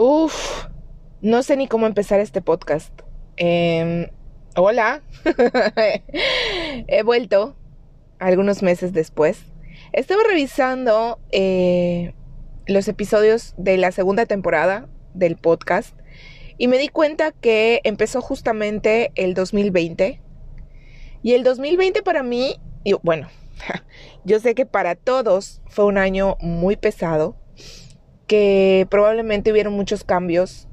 Uf, no sé ni cómo empezar este podcast. Em, hola, he vuelto algunos meses después. Estaba revisando eh, los episodios de la segunda temporada del podcast y me di cuenta que empezó justamente el 2020. Y el 2020 para mí, bueno, yo sé que para todos fue un año muy pesado que probablemente hubieron muchos cambios,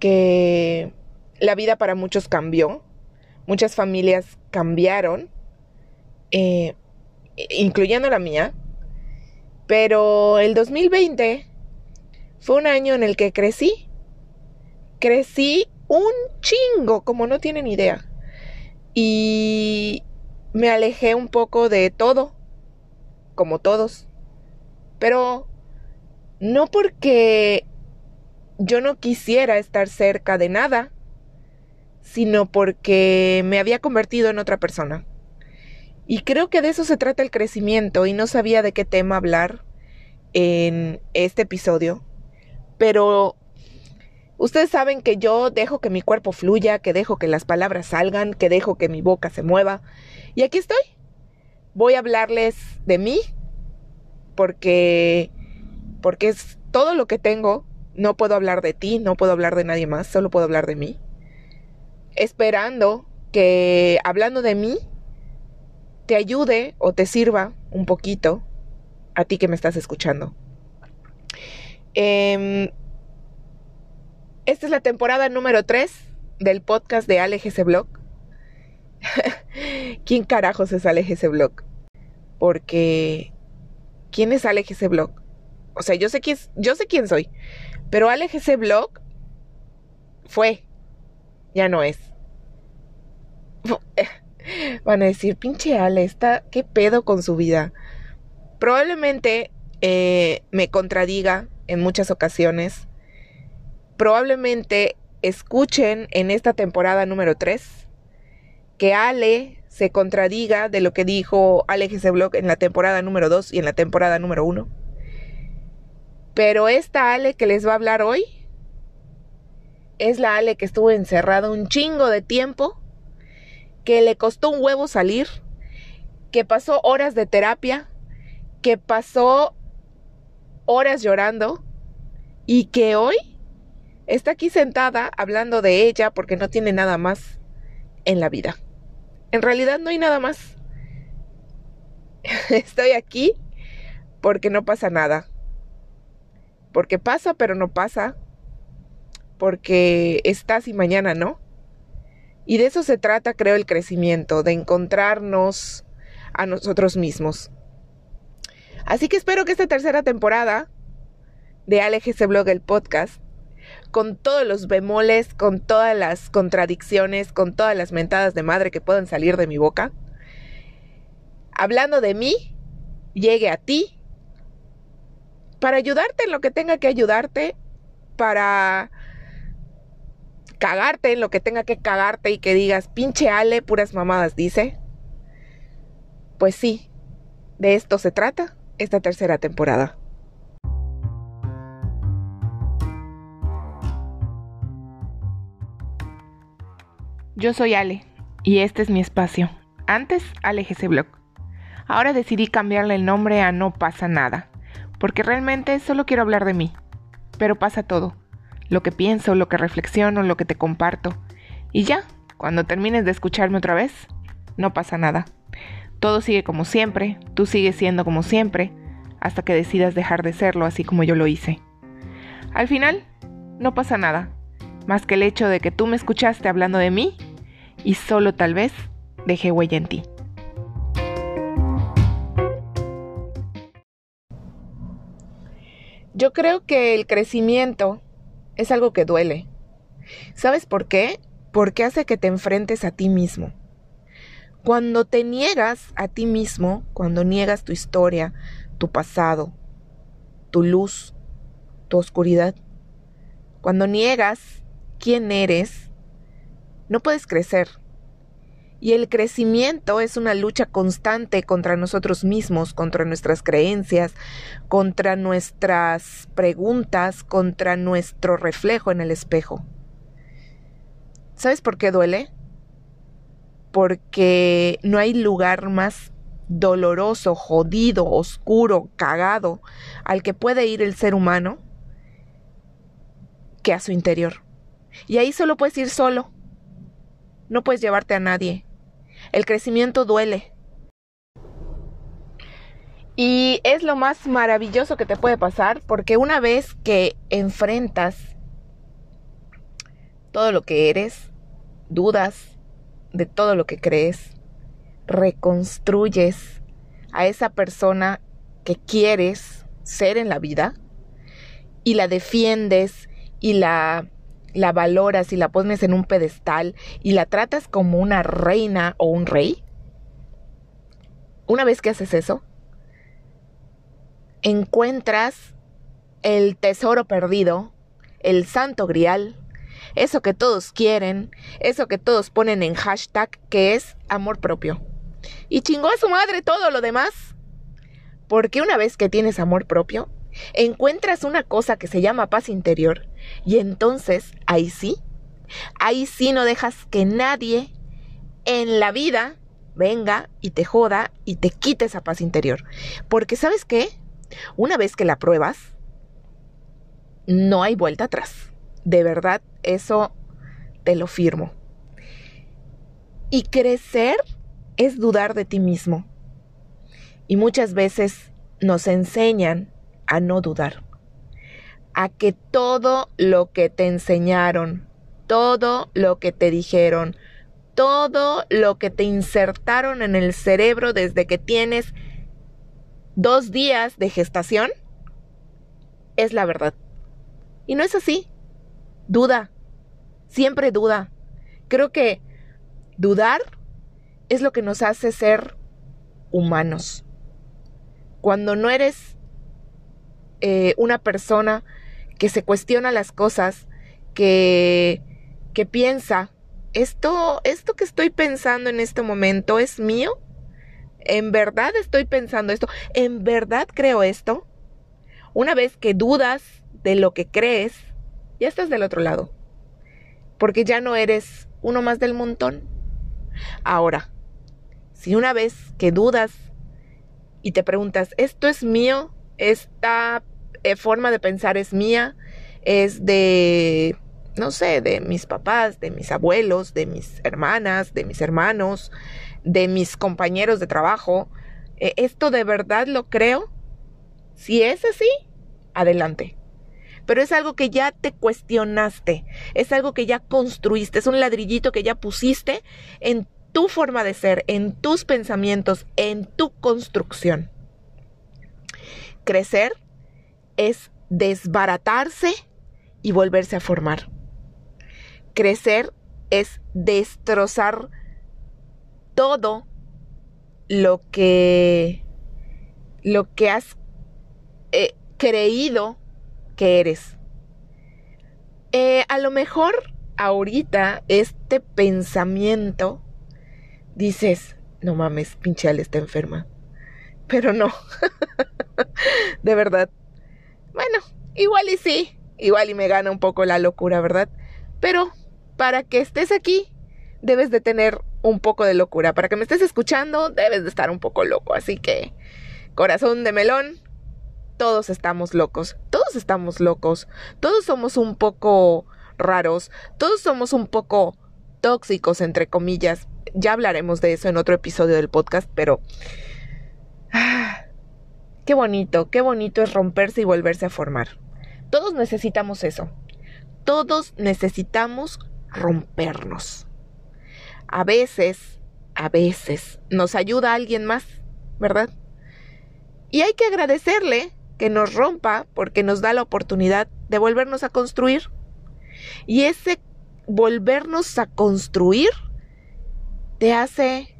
que la vida para muchos cambió, muchas familias cambiaron, eh, incluyendo la mía, pero el 2020 fue un año en el que crecí, crecí un chingo, como no tienen idea, y me alejé un poco de todo, como todos, pero no porque yo no quisiera estar cerca de nada, sino porque me había convertido en otra persona. Y creo que de eso se trata el crecimiento y no sabía de qué tema hablar en este episodio. Pero ustedes saben que yo dejo que mi cuerpo fluya, que dejo que las palabras salgan, que dejo que mi boca se mueva. Y aquí estoy. Voy a hablarles de mí porque porque es todo lo que tengo. No puedo hablar de ti, no puedo hablar de nadie más, solo puedo hablar de mí. Esperando que hablando de mí te ayude o te sirva un poquito a ti que me estás escuchando. Em, esta es la temporada número 3 del podcast de AleGC Blog. ¿Quién carajos es AleGC Blog? Porque ¿quién es AleGC Blog? O sea, yo sé quién, yo sé quién soy. Pero ese Blog fue. Ya no es. Van a decir, pinche Ale, está, ¿qué pedo con su vida? Probablemente eh, me contradiga en muchas ocasiones. Probablemente escuchen en esta temporada número 3 que Ale se contradiga de lo que dijo Ale ese Blog en la temporada número 2 y en la temporada número 1. Pero esta Ale que les va a hablar hoy es la Ale que estuvo encerrada un chingo de tiempo, que le costó un huevo salir, que pasó horas de terapia, que pasó horas llorando y que hoy está aquí sentada hablando de ella porque no tiene nada más en la vida. En realidad no hay nada más. Estoy aquí porque no pasa nada porque pasa pero no pasa, porque estás y mañana no. Y de eso se trata, creo, el crecimiento, de encontrarnos a nosotros mismos. Así que espero que esta tercera temporada de ese Blog, el podcast, con todos los bemoles, con todas las contradicciones, con todas las mentadas de madre que puedan salir de mi boca, hablando de mí, llegue a ti para ayudarte en lo que tenga que ayudarte, para cagarte en lo que tenga que cagarte y que digas, pinche Ale, puras mamadas, dice. Pues sí, de esto se trata esta tercera temporada. Yo soy Ale y este es mi espacio. Antes, Ale GC Blog. Ahora decidí cambiarle el nombre a No pasa nada porque realmente solo quiero hablar de mí. Pero pasa todo, lo que pienso, lo que reflexiono, lo que te comparto. Y ya, cuando termines de escucharme otra vez, no pasa nada. Todo sigue como siempre, tú sigues siendo como siempre, hasta que decidas dejar de serlo así como yo lo hice. Al final, no pasa nada, más que el hecho de que tú me escuchaste hablando de mí y solo tal vez dejé huella en ti. Yo creo que el crecimiento es algo que duele. ¿Sabes por qué? Porque hace que te enfrentes a ti mismo. Cuando te niegas a ti mismo, cuando niegas tu historia, tu pasado, tu luz, tu oscuridad, cuando niegas quién eres, no puedes crecer. Y el crecimiento es una lucha constante contra nosotros mismos, contra nuestras creencias, contra nuestras preguntas, contra nuestro reflejo en el espejo. ¿Sabes por qué duele? Porque no hay lugar más doloroso, jodido, oscuro, cagado al que puede ir el ser humano que a su interior. Y ahí solo puedes ir solo. No puedes llevarte a nadie. El crecimiento duele. Y es lo más maravilloso que te puede pasar porque una vez que enfrentas todo lo que eres, dudas de todo lo que crees, reconstruyes a esa persona que quieres ser en la vida y la defiendes y la la valoras y la pones en un pedestal y la tratas como una reina o un rey, una vez que haces eso, encuentras el tesoro perdido, el santo grial, eso que todos quieren, eso que todos ponen en hashtag, que es amor propio. Y chingó a su madre todo lo demás. Porque una vez que tienes amor propio, encuentras una cosa que se llama paz interior y entonces ahí sí, ahí sí no dejas que nadie en la vida venga y te joda y te quite esa paz interior. Porque sabes qué, una vez que la pruebas, no hay vuelta atrás. De verdad, eso te lo firmo. Y crecer es dudar de ti mismo. Y muchas veces nos enseñan a no dudar, a que todo lo que te enseñaron, todo lo que te dijeron, todo lo que te insertaron en el cerebro desde que tienes dos días de gestación, es la verdad. Y no es así. Duda. Siempre duda. Creo que dudar es lo que nos hace ser humanos. Cuando no eres eh, una persona que se cuestiona las cosas, que, que piensa, ¿esto, ¿esto que estoy pensando en este momento es mío? ¿En verdad estoy pensando esto? ¿En verdad creo esto? Una vez que dudas de lo que crees, ya estás del otro lado. Porque ya no eres uno más del montón. Ahora, si una vez que dudas y te preguntas, ¿esto es mío? esta eh, forma de pensar es mía, es de, no sé, de mis papás, de mis abuelos, de mis hermanas, de mis hermanos, de mis compañeros de trabajo. Eh, ¿Esto de verdad lo creo? Si es así, adelante. Pero es algo que ya te cuestionaste, es algo que ya construiste, es un ladrillito que ya pusiste en tu forma de ser, en tus pensamientos, en tu construcción. Crecer es desbaratarse y volverse a formar. Crecer es destrozar todo lo que lo que has eh, creído que eres. Eh, a lo mejor ahorita este pensamiento dices, no mames, pinche está enferma. Pero no. de verdad. Bueno, igual y sí, igual y me gana un poco la locura, ¿verdad? Pero para que estés aquí, debes de tener un poco de locura. Para que me estés escuchando, debes de estar un poco loco. Así que, corazón de melón, todos estamos locos. Todos estamos locos. Todos somos un poco raros. Todos somos un poco tóxicos, entre comillas. Ya hablaremos de eso en otro episodio del podcast, pero... Qué bonito, qué bonito es romperse y volverse a formar. Todos necesitamos eso. Todos necesitamos rompernos. A veces, a veces, nos ayuda alguien más, ¿verdad? Y hay que agradecerle que nos rompa porque nos da la oportunidad de volvernos a construir. Y ese volvernos a construir te hace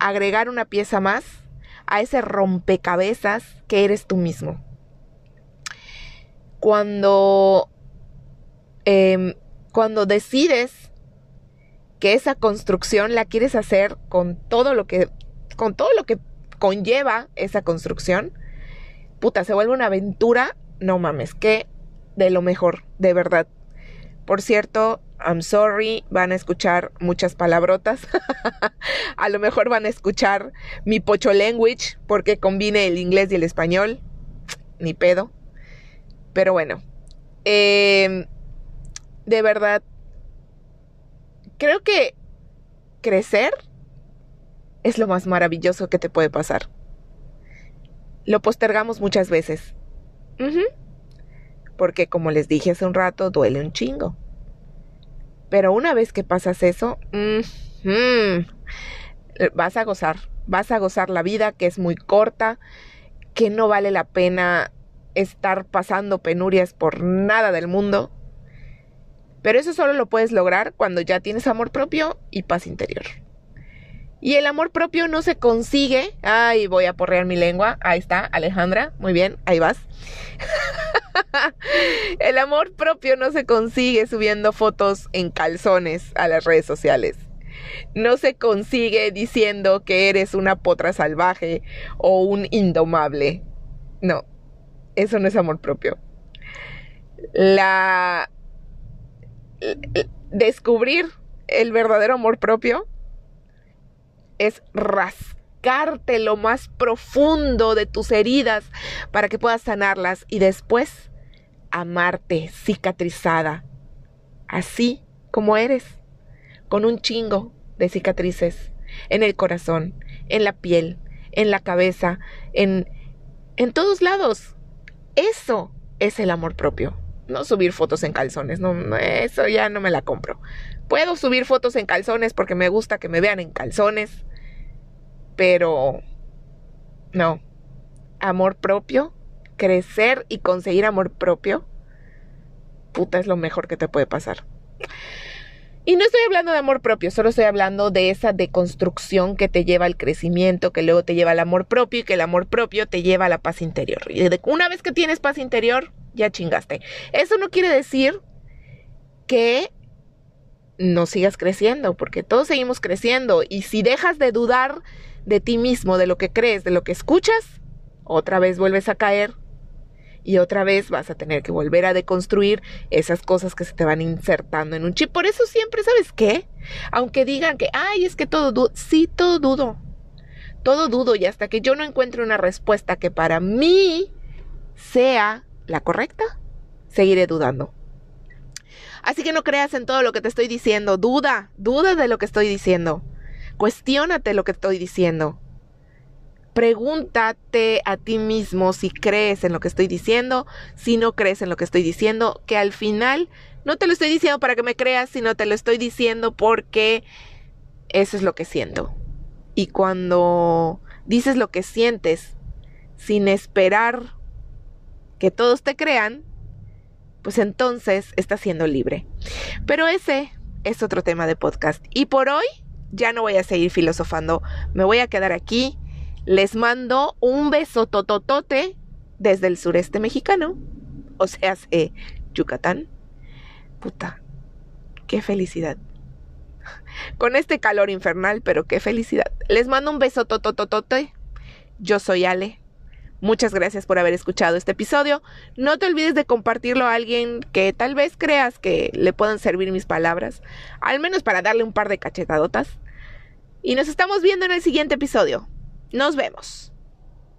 agregar una pieza más a ese rompecabezas que eres tú mismo. Cuando, em, cuando decides que esa construcción la quieres hacer con todo lo que con todo lo que conlleva esa construcción, puta, se vuelve una aventura, no mames, que de lo mejor, de verdad. Por cierto, I'm sorry, van a escuchar muchas palabrotas. a lo mejor van a escuchar mi pocho language porque combine el inglés y el español. Ni pedo. Pero bueno, em, de verdad, creo que crecer es lo más maravilloso que te puede pasar. Lo postergamos muchas veces. Porque como les dije hace un rato, duele un chingo. Pero una vez que pasas eso, vas a gozar. Vas a gozar la vida que es muy corta, que no vale la pena estar pasando penurias por nada del mundo. Pero eso solo lo puedes lograr cuando ya tienes amor propio y paz interior. Y el amor propio no se consigue. Ay, voy a porrear mi lengua. Ahí está, Alejandra. Muy bien, ahí vas. el amor propio no se consigue subiendo fotos en calzones a las redes sociales. No se consigue diciendo que eres una potra salvaje o un indomable. No, eso no es amor propio. La descubrir el verdadero amor propio es lo más profundo de tus heridas para que puedas sanarlas y después amarte cicatrizada, así como eres, con un chingo de cicatrices en el corazón, en la piel, en la cabeza, en, en todos lados. Eso es el amor propio. No subir fotos en calzones, no, eso ya no me la compro. Puedo subir fotos en calzones porque me gusta que me vean en calzones, pero no. Amor propio, crecer y conseguir amor propio, puta es lo mejor que te puede pasar. Y no estoy hablando de amor propio, solo estoy hablando de esa deconstrucción que te lleva al crecimiento, que luego te lleva al amor propio y que el amor propio te lleva a la paz interior. Y una vez que tienes paz interior, ya chingaste. Eso no quiere decir que no sigas creciendo, porque todos seguimos creciendo. Y si dejas de dudar de ti mismo, de lo que crees, de lo que escuchas, otra vez vuelves a caer y otra vez vas a tener que volver a deconstruir esas cosas que se te van insertando en un chip. Por eso siempre, ¿sabes qué? Aunque digan que, ay, es que todo dudo, sí, todo dudo. Todo dudo y hasta que yo no encuentre una respuesta que para mí sea la correcta, seguiré dudando. Así que no creas en todo lo que te estoy diciendo, duda, duda de lo que estoy diciendo. Cuestiónate lo que estoy diciendo. Pregúntate a ti mismo si crees en lo que estoy diciendo, si no crees en lo que estoy diciendo, que al final no te lo estoy diciendo para que me creas, sino te lo estoy diciendo porque eso es lo que siento. Y cuando dices lo que sientes sin esperar que todos te crean, pues entonces estás siendo libre. Pero ese es otro tema de podcast. Y por hoy ya no voy a seguir filosofando, me voy a quedar aquí les mando un beso tototote desde el sureste mexicano, o sea, hace Yucatán. Puta, qué felicidad. Con este calor infernal, pero qué felicidad. Les mando un beso totototote. Yo soy Ale. Muchas gracias por haber escuchado este episodio. No te olvides de compartirlo a alguien que tal vez creas que le puedan servir mis palabras, al menos para darle un par de cachetadotas. Y nos estamos viendo en el siguiente episodio. Nos vemos.